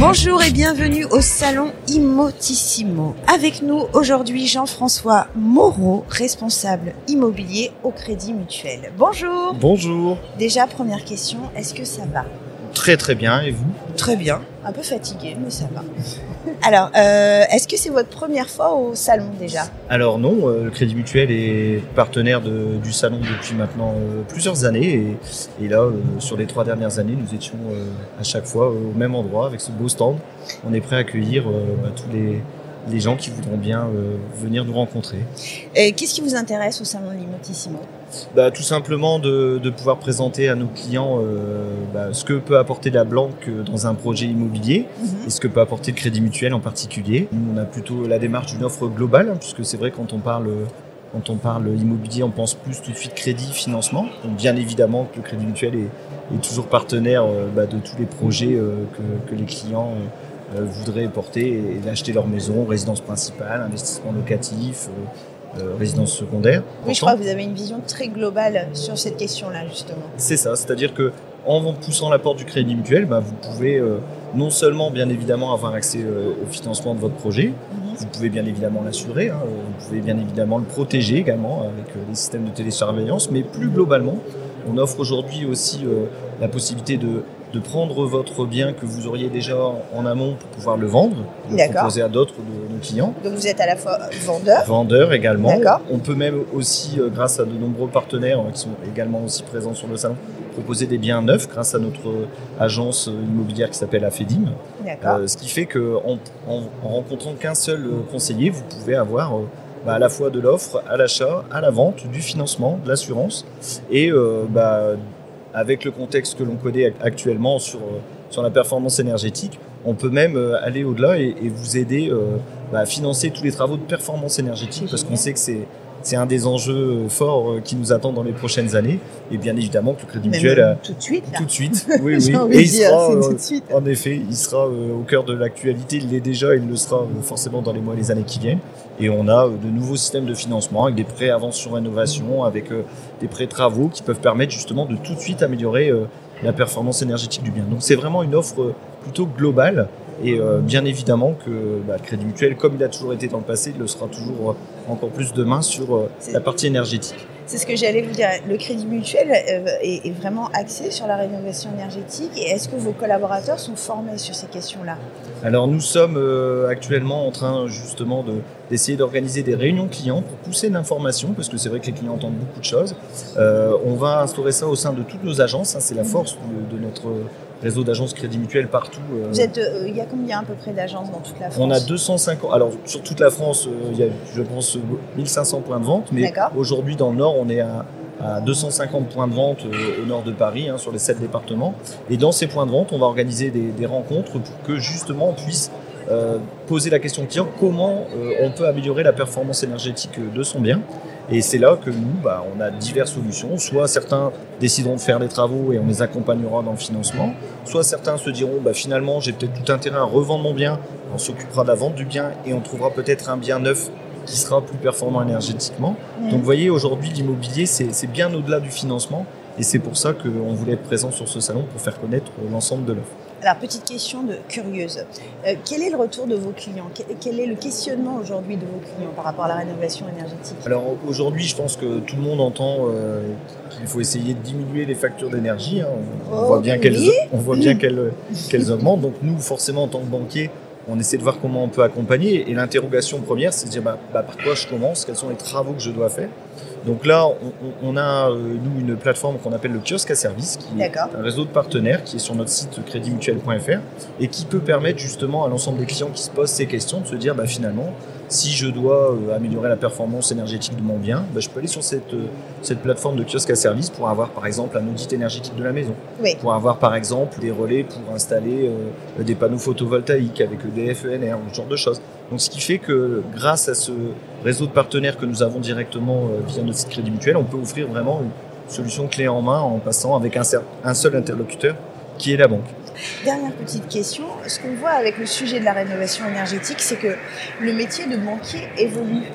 Bonjour et bienvenue au salon Immotissimo. Avec nous aujourd'hui Jean-François Moreau, responsable immobilier au Crédit Mutuel. Bonjour. Bonjour. Déjà première question, est-ce que ça va? Très très bien, et vous Très bien. Un peu fatigué, mais ça va. Alors, euh, est-ce que c'est votre première fois au salon déjà? Alors non, euh, le Crédit Mutuel est partenaire de- du salon depuis maintenant euh, plusieurs années et, et là, euh, sur les trois dernières années, nous étions euh, à chaque fois au même endroit avec ce beau stand. On est prêt à accueillir euh, bah, tous les, les gens qui voudront bien euh, venir nous rencontrer. Et Qu'est-ce qui vous intéresse au salon Immotissimo Bah, tout simplement de, de pouvoir présenter à nos clients euh, bah, ce que peut apporter la banque euh, dans un projet immobilier et ce que peut apporter le crédit mutuel en particulier. Nous, on a plutôt la démarche d'une offre globale, hein, puisque c'est vrai quand on parle quand on parle immobilier, on pense plus tout de suite crédit, financement. Donc bien évidemment que le crédit mutuel est, est toujours partenaire euh, bah, de tous les projets euh, que, que les clients euh, voudraient porter et, et acheter leur maison, résidence principale, investissement locatif, euh, euh, résidence secondaire. Oui, je crois que vous avez une vision très globale sur cette question-là, justement. C'est ça, c'est-à-dire que en poussant la porte du crédit mutuel, bah, vous pouvez euh, non seulement bien évidemment avoir accès euh, au financement de votre projet, vous pouvez bien évidemment l'assurer, hein, vous pouvez bien évidemment le protéger également avec euh, les systèmes de télésurveillance, mais plus globalement, on offre aujourd'hui aussi euh, la possibilité de, de prendre votre bien que vous auriez déjà en amont pour pouvoir le vendre, le proposer à d'autres de nos clients. Donc vous êtes à la fois vendeur, Vendeurs également. On peut même aussi, euh, grâce à de nombreux partenaires euh, qui sont également aussi présents sur le salon, proposer des biens neufs grâce à notre euh, agence euh, immobilière qui s'appelle Afedim. Euh, ce qui fait qu'en en, en rencontrant qu'un seul conseiller, vous pouvez avoir euh, bah, à la fois de l'offre, à l'achat, à la vente, du financement, de l'assurance. Et euh, bah, avec le contexte que l'on connaît actuellement sur, euh, sur la performance énergétique, on peut même euh, aller au-delà et, et vous aider euh, bah, à financer tous les travaux de performance énergétique parce qu'on sait que c'est c'est un des enjeux euh, forts euh, qui nous attendent dans les prochaines années. Et bien évidemment que le Crédit Mutuel tout de suite, là. tout de suite. Oui, oui. Et il sera, euh, tout de suite. en effet, il sera euh, au cœur de l'actualité. Il l'est déjà, il le sera euh, forcément dans les mois et les années qui viennent. Et on a de nouveaux systèmes de financement avec des prêts avance sur rénovation, avec des prêts travaux qui peuvent permettre justement de tout de suite améliorer la performance énergétique du bien. Donc c'est vraiment une offre plutôt globale. Et euh, bien évidemment que bah, Crédit Mutuel, comme il a toujours été dans le passé, il le sera toujours euh, encore plus demain sur euh, la partie énergétique. C'est ce que j'allais vous dire. Le Crédit Mutuel est, vraiment axé sur la rénovation énergétique. Et est-ce que vos collaborateurs sont formés sur ces questions-là? Alors nous sommes actuellement en train justement de- d'essayer d'organiser des réunions clients pour pousser l'information, parce que c'est vrai que les clients entendent beaucoup de choses. Euh, on va instaurer ça au sein de toutes nos agences, c'est la force de, de notre réseau d'agences Crédit Mutuel partout. euh, Vous êtes, euh, il y a combien à peu près d'agences dans toute la France on a 250, alors sur toute la France, euh, il y a je pense euh, 1500 points de vente, mais aujourd'hui dans le Nord, on est à, à 250 points de vente au nord de Paris, hein, sur les 7 départements. Et dans ces points de vente, on va organiser des, des rencontres pour que justement on puisse poser la question au client comment euh, on peut améliorer la performance énergétique euh, de son bien. Et c'est là que nous, bah, on a diverses solutions. Soit certains décideront de faire des travaux et on les accompagnera dans le financement. Soit certains se diront, bah, finalement, j'ai peut-être tout intérêt à revendre mon bien. On s'occupera de la vente du bien et on trouvera peut-être un bien neuf qui sera plus performant énergétiquement. Donc vous voyez, aujourd'hui, l'immobilier, c'est bien au-delà du financement. Et c'est pour ça qu'on voulait être présent sur ce salon pour faire connaître euh, l'ensemble de l'offre. Alors, petite question de curieuse. Euh, quel est le retour de vos clients? Quel, quel est le questionnement aujourd'hui de vos clients par rapport à la rénovation énergétique? Alors aujourd'hui, je pense que tout le monde entend euh, qu'il faut essayer de diminuer les factures d'énergie. hein. On, on Oh, voit bien oui. qu'elles on voit bien qu'elles qu'elles augmentent. Donc nous, forcément, en tant que banquier, on essaie de voir comment on peut accompagner. Et l'interrogation première, c'est de dire bah, bah, par quoi je commence, quels sont les travaux que je dois faire? Donc là, on, a, euh, nous, une plateforme qu'on appelle le kiosque à service, qui est un réseau de partenaires qui est sur notre site créditmutuel.fr et qui peut permettre justement à l'ensemble des clients qui se posent ces questions de se dire bah, finalement, si je dois euh, améliorer la performance énergétique de mon bien, bah, je peux aller sur cette, euh, cette plateforme de kiosque à service pour avoir par exemple un audit énergétique de la maison, Oui. pour avoir par exemple des relais pour installer euh, des panneaux photovoltaïques avec EDF, ENR, ce genre de choses. Donc ce qui fait que grâce à ce réseau de partenaires que nous avons directement euh, via notre site Crédit Mutuel, on peut offrir vraiment une solution clé en main en passant avec un, un seul interlocuteur qui est la banque. Dernière petite question. Ce qu'on voit avec le sujet de la rénovation énergétique, c'est que le métier de banquier évolue.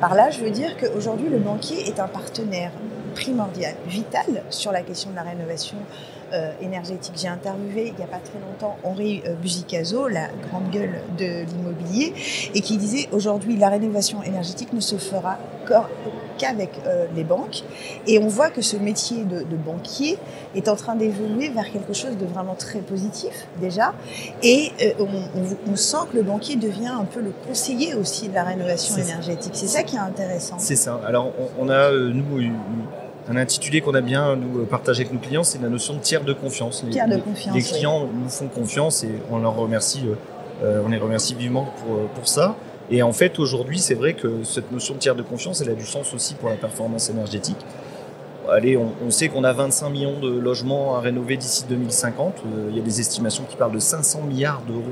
Par là, je veux dire qu'aujourd'hui, le banquier est un partenaire primordial, vital sur la question de la rénovation euh, énergétique. J'ai interviewé il n'y a pas très longtemps Henri euh, Buzicazo, la grande gueule de l'immobilier, et qui disait aujourd'hui la rénovation énergétique ne se fera qu'avec euh, les banques. Et on voit que ce métier de, banquier est en train d'évoluer vers quelque chose de vraiment très positif déjà. Et on, sent que le banquier devient un peu le conseiller aussi de la rénovation énergétique. C'est ça qui est intéressant. C'est ça. Alors on, a, nous, un intitulé qu'on a bien nous partagé avec nos clients, c'est la notion de tiers de confiance. Les, de confiance, les clients nous font confiance et on leur remercie, euh, on les remercie vivement pour, pour ça. Et en fait, aujourd'hui, c'est vrai que cette notion de tiers de confiance, elle a du sens aussi pour la performance énergétique. Allez, on, sait qu'on a 25 millions de logements à rénover d'ici 2050. Euh, il y a des estimations qui parlent de 500 milliards d'euros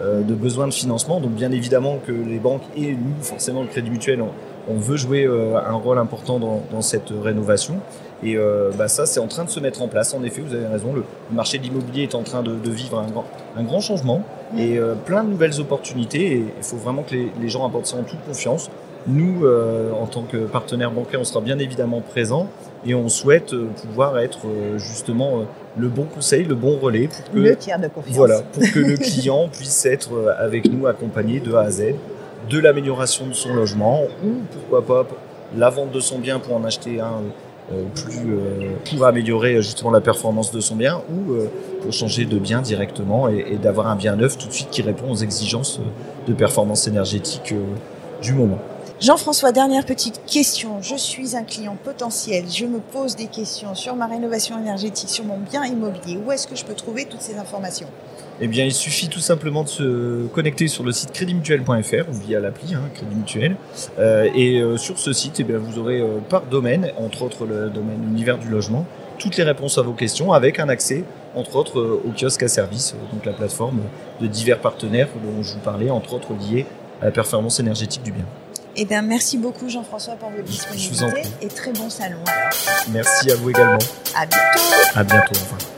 euh, de besoins de financement. Donc, bien évidemment que les banques et nous, forcément, le Crédit Mutuel, on veut jouer euh, un rôle important dans, cette rénovation. Et euh, bah, ça, c'est en train de se mettre en place. En effet, vous avez raison, le marché de l'immobilier est en train de, vivre un grand, un grand, changement et euh, plein de nouvelles opportunités. Et il faut vraiment que les, gens apportent ça en toute confiance. Nous, en tant que partenaire bancaire, on sera bien évidemment présents et on souhaite pouvoir être justement le bon conseil, le bon relais pour que, le tiers de confiance. Voilà, pour que le client puisse être avec nous accompagné de A à Z de l'amélioration de son logement ou pourquoi pas la vente de son bien pour en acheter un euh, plus euh, pour améliorer justement la performance de son bien ou euh, pour changer de bien directement et, d'avoir un bien neuf tout de suite qui répond aux exigences de performance énergétique du moment. Jean-François, dernière petite question. Je suis un client potentiel. Je me pose des questions sur ma rénovation énergétique, sur mon bien immobilier. Où est-ce que je peux trouver toutes ces informations? Eh bien, il suffit tout simplement de se connecter sur le site créditmutuel.fr ou via l'appli hein, Crédit Mutuel. Euh, et euh, sur ce site, eh bien, vous aurez euh, par domaine, entre autres le domaine univers du logement, toutes les réponses à vos questions avec un accès, entre autres, au kiosque à service, donc la plateforme de divers partenaires dont je vous parlais, entre autres liés à la performance énergétique du bien. Eh bien, merci beaucoup Jean-François pour votre disponibilité et très bon salon. Merci à vous également. À bientôt. À bientôt. Au revoir.